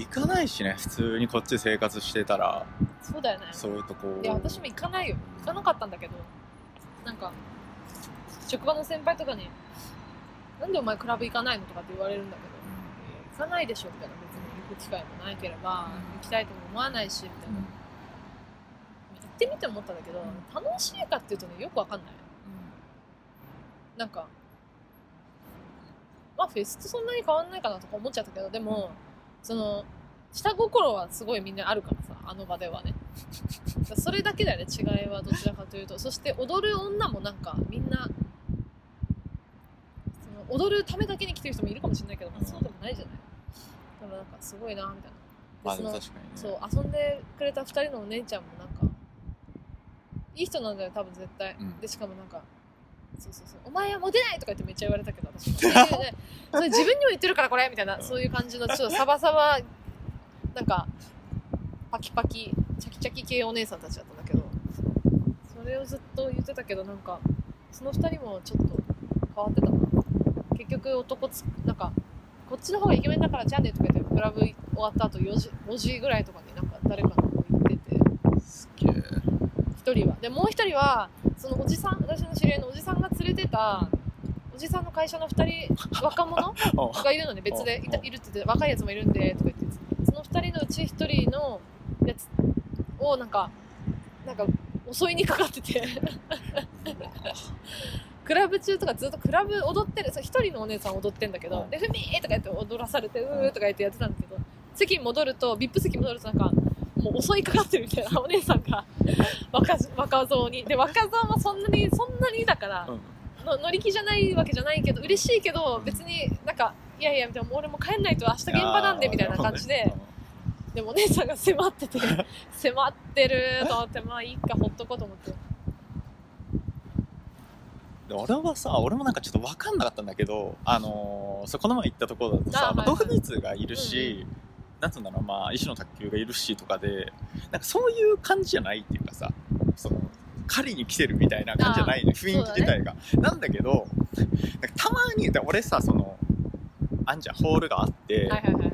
行かないしね普通にこっちで生活してたら。そうだよね。そういうとこ。いや私も行かないよ。行かなかったんだけど。なんか職場の先輩とかに「なんでお前クラブ行かないの?」とかって言われるんだけど「行かないでしょ」みたいな。別に行く機会もないければ、うん。行きたいとも思わないしみたいな、行ってみて思ったんだけど、楽しいかっていうとねよくわかんない。なんかまあフェスとそんなに変わんないかなとか思っちゃったけどでもその下心はすごいみんなあるからさあの場ではね。それだけだよね違いはどちらかというと。そして踊る女もなんかみんなその踊るためだけに来てる人もいるかもしれないけど、まあ、そうでもないじゃない。だからなんかすごいなみたいな。まあ確かにね。そう遊んでくれた2人のお姉ちゃんもなんかいい人なんだよ多分絶対、うん。でしかもなんかそうそうそうお前はモテないとか言ってめっちゃ言われたけど私も、ね それ自分にも言ってるからこれみたいなそういう感じのちょっとサバサバなんかパキパキチャキチャキ系お姉さんたちだったんだけどそれをずっと言ってたけどなんかその2人もちょっと変わってたな。結局男つなんかこっちの方がイケメンだからじゃあねとか言ってクラブ終わった後4時 ,5 時ぐらいとかになんか誰かの方行ってて。すげえ。1人は。でもう1人はそのおじさん私の知り合いのおじさんが連れてたおじさんの会社の2人若者 あ。がいるのね。別でいたうんいるって言って若いやつもいるんでとか言っ2人のうち1人のやつをなんかなんか襲いにかかってて。クラブ中とかずっとクラブ踊ってる。そう一人のお姉さん踊ってんだけど、うん。で「ふみー!」とか言って踊らされて「うー」とか言ってやってたんだけど席に戻ると VIP 席に戻るとなんかもう襲いかかってるみたいな お姉さんが若若造に。で若造もそんなにそんなにだから、うん。の乗り気じゃないわけじゃないけど嬉しいけど別になんかいやいやみたいな俺も帰んないと明日現場なんでみたいな感じででもお姉さんが迫ってて 迫ってると思ってまあいいかほっとこうと思って。で俺はさ俺もなんかちょっと分かんなかったんだけどあのーそうこの前行ったところだとさあはいはい。まあドフビーツがいるし、なんつうんだろうまあ石の卓球がいるしとかでなんかそういう感じじゃないっていうかさその狩りに来てるみたいな感じじゃないね。雰囲気自体が、なんだけどなんかたまにで俺さそのあんじゃんホールがあって、はいはいはいはい。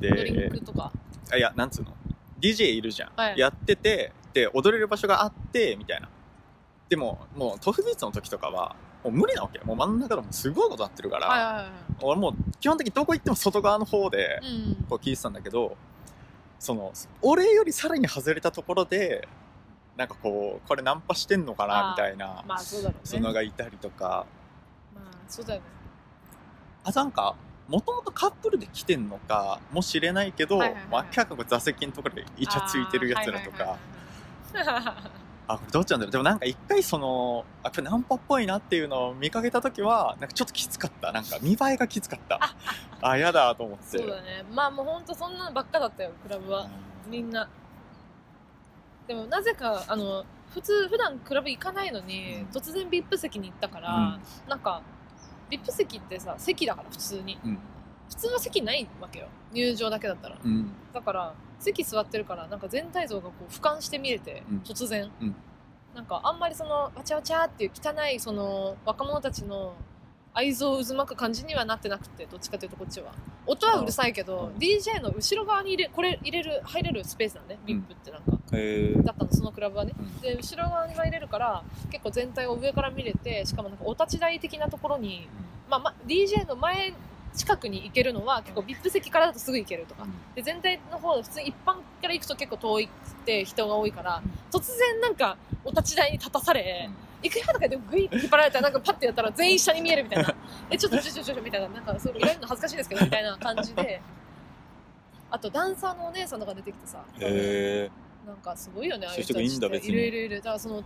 ドリンでクとかあいやなんつうの？DJ いるじゃん、はい。やっててで踊れる場所があってみたいな。でももうトフビーツの時とかはもう無理なわけよ。もう真ん中でもすごいことなってるから、はいはいはい俺もう基本的にどこ行っても外側の方でうんこう聞いてたんだけどその俺よりさらに外れたところでなんかこうこれナンパしてんのかなみたいなまあそうだろうね。そのがいたりとか。まあそうだよね。あなんかもともとカップルで来てんのかもしれないけど、はいはいはいまあ明らかに座席のところでイチャついてるやつらとか。あこれどっちなんだろう？でもなんか一回そのあこれナンパっぽいなっていうのを見かけた時はなんかちょっときつかった。なんか見栄えがきつかった。あやだと思って。そうだね。まあもうほんとそんなのばっかだったよクラブは。みんな。でもなぜかあの普通普段クラブ行かないのに、うん。突然 VIP 席に行ったから、なんか VIP 席ってさ席だから普通に。うん。普通は席ないわけよ。入場だけだったら。うん。だから席座ってるからなんか全体像がこう俯瞰して見れて、うん。突然、うん。なんかあんまりそのわちゃわちゃっていう汚いその若者たちの愛憎を渦巻く感じにはなってなくてどっちかというとこっちは。音はうるさいけど、うん。DJ の後ろ側に入れこれ入れる入れるスペースなんねうん。VIP ってなんか、だったのそのクラブはね。うん。で後ろ側に入れるから結構全体を上から見れてしかもなんかお立ち台的なところに、まあま、DJ の前近くに行けるのは結構 VIP 席からだとすぐ行けるとか。で全体の方普通に一般から行くと結構遠いって人が多いから突然なんかお立ち台に立たされ、行くよとかでグイッて引っ張られたらなんかパッてやったら全員下に見えるみたいな。えちょっとちょちょちょちょみたいななんかそう言われるの恥ずかしいですけどみたいな感じで。あとダンサーのお姉さんとか出てきてさなんかすごいよねああいう人がいいんだ別にいるいる。いるだからそのお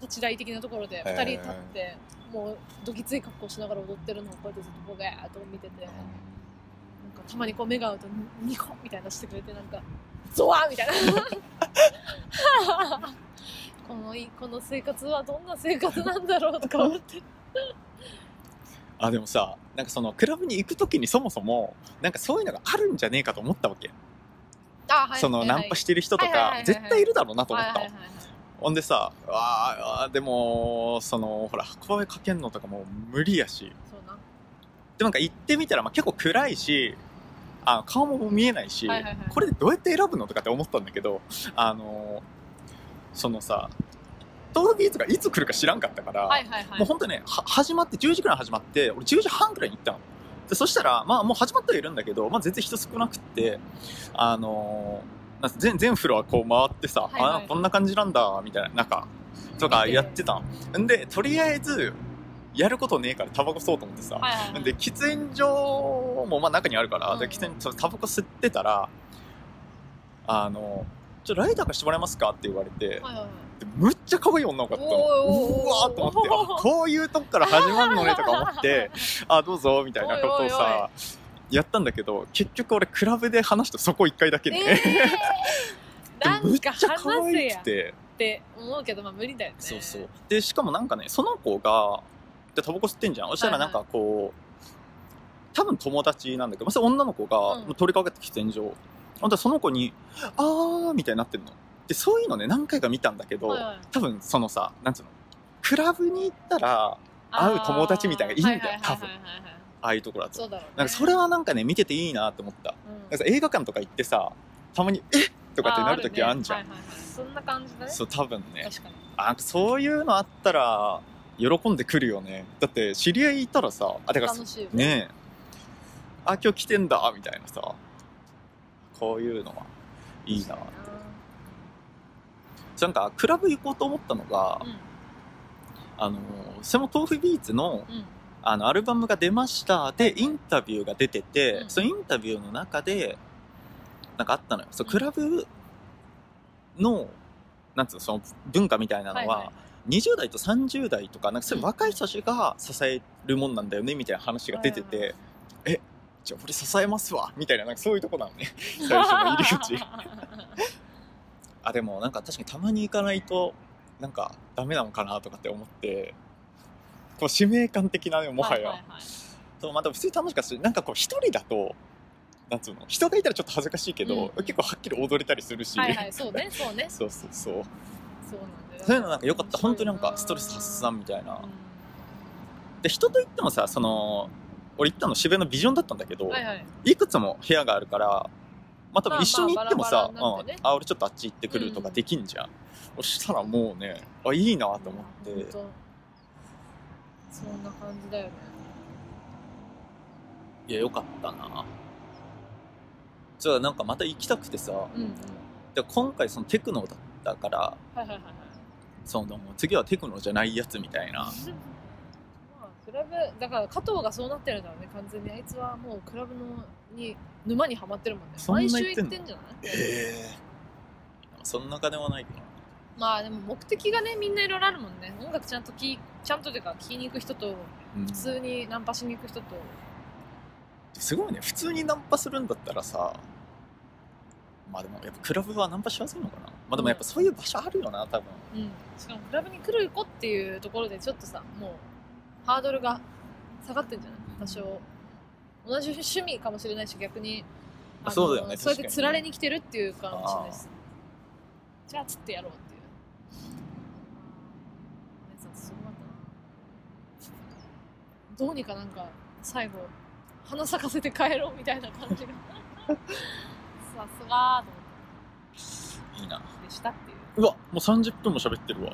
立ち台的なところでへー。2人立ってもうどぎつい格好しながら踊ってるのをこうやってずっとボゲーっと見ててなんかたまにこう目が合うとニコみたいなしてくれてなんかゾワーみたいな。このいこの生活はどんな生活なんだろうとか思って。あでもさなんかそのクラブに行く時にそもそもなんかそういうのがあるんじゃねえかと思ったわけ、そのナンパしてる人とか絶対いるだろうなと思った。ほんでさあでもそのほら声かけんのとかもう無理やし。でもなんか行ってみたら、まあ、結構暗いしあ顔も見えないし、はいはいはい。これでどうやって選ぶのとかって思ったんだけどあのそのさ豆腐ビーツがいつ来るか知らんかったから、はいはいはい。もう本当ねは始まって10時くらい始まって俺10時半くらいに行ったのでそしたらまあもう始まってはいるんだけど、まあ、全然人少なくってあのなんか全全フロアこう回ってさ、はいはい。あこんな感じなんだみたいな中とかやってたんんでとりあえずやることねえからタバコ吸おうと思ってさ、はいはいはい。で喫煙所もまあ中にあるから、うんで喫煙所タバコ吸ってたらあのちょライター貸してもらえますか？って言われて、はいはいはい。でむっちゃ可愛い女の子だったの。うわーと思ってあこういうとこから 始まるのねとか思って。あどうぞみたいなことをさやったんだけど結局俺クラブで話したそこ1回だけで、えー、むっちゃ可愛くて。て思うけどまあ無理だよね。そうそう。でしかもなんかねその子がでタバコ吸ってんじゃん。そしたらなんかこう、多分友達なんだけど、まあ、それ女の子がうん。通りかかって喫煙所ほんとその子に「あー」みたいになってんの。でそういうのね何回か見たんだけど、はいはい。多分そのさなんつうのクラブに行ったら会う友達みたいなのがいいんだよあーはいはいはいはい。はいああいうところだと。そうだろうね。なんかそれはなんかね見てていいなって思った。うん。映画館とか行ってさたまに「え？とかってなる時あんじゃん、あるねはいはいはい。そんな感じだね。そう多分ね。確かに。あそういうのあったら喜んでくるよね。だって知り合いいたらさあてか楽しいよね。ねえ。あ今日来てんだみたいなさこういうのはいいななんかクラブ行こうと思ったのが、うんあのそれも豆腐ビーツのうんあのアルバムが出ました。でインタビューが出てて、うん。そのインタビューの中でなんかあったのよ。そううんクラブのなんつうのその文化みたいなのは、はいはい。20代と30代とかなんかそういう若い人たちが支えるもんなんだよねみたいな話が出てて、はいはいじゃあ俺支えますわみたいななんかそういうとこなのね。最初の入り口。あでもなんか確かにたまに行かないとなんかダメなのかなとかって思ってこう使命感的なねもはや、いいい。そうまあでも普通に楽しかったしなんかこう一人だとなんつうの人がいたらちょっと恥ずかしいけど、うん。結構はっきり踊れたりするし、はいはいそうねそうね。そうそうそう。そうなんだよそういうのなんか良かった。本当になんかストレス発散みたいな、で人といってもさその俺行ったの渋谷のビジョンだったんだけど、うんはいはい。いくつも部屋があるからまあ多分一緒に行ってもさ、まあまあね。うんあ俺ちょっとあっち行ってくるとかできんじゃん、そしたらもうねあいいなと思って、そんな感じだよね。いやよかったな。じゃあなんかまた行きたくてさ。うんうん。で今回そのテクノだったからはいはいはいはい。その次はテクノじゃないやつみたいな ラブだから加藤がそうなってるんだろうね完全に。あいつはもうクラブのに沼にはまってるもんね。そんな毎週行ってんじゃない？へえそんな金はないけど。なまあでも目的がねみんないろいろあるもんね。音楽ちゃんと聴いちゃんとていうか聴きに行く人とうん。普通にナンパしに行く人と。すごいね。普通にナンパするんだったらさまあでもやっぱクラブはナンパしやすいのかな？まあでもやっぱそういう場所あるよな多分。うん。しかもクラブに来る子っていうところでちょっとさもうハードルが下がってんじゃない？多少。同じ趣味かもしれないし逆に。そうだよねそうやって確かにね釣られに来てるっていうかもしれないですじゃあ釣ってやろうっていう。すごかったな。どうにかなんか最後花咲かせて帰ろうみたいな感じが。さすがーと思いいな。ってでしたっていう。うわもう30分も喋ってるわ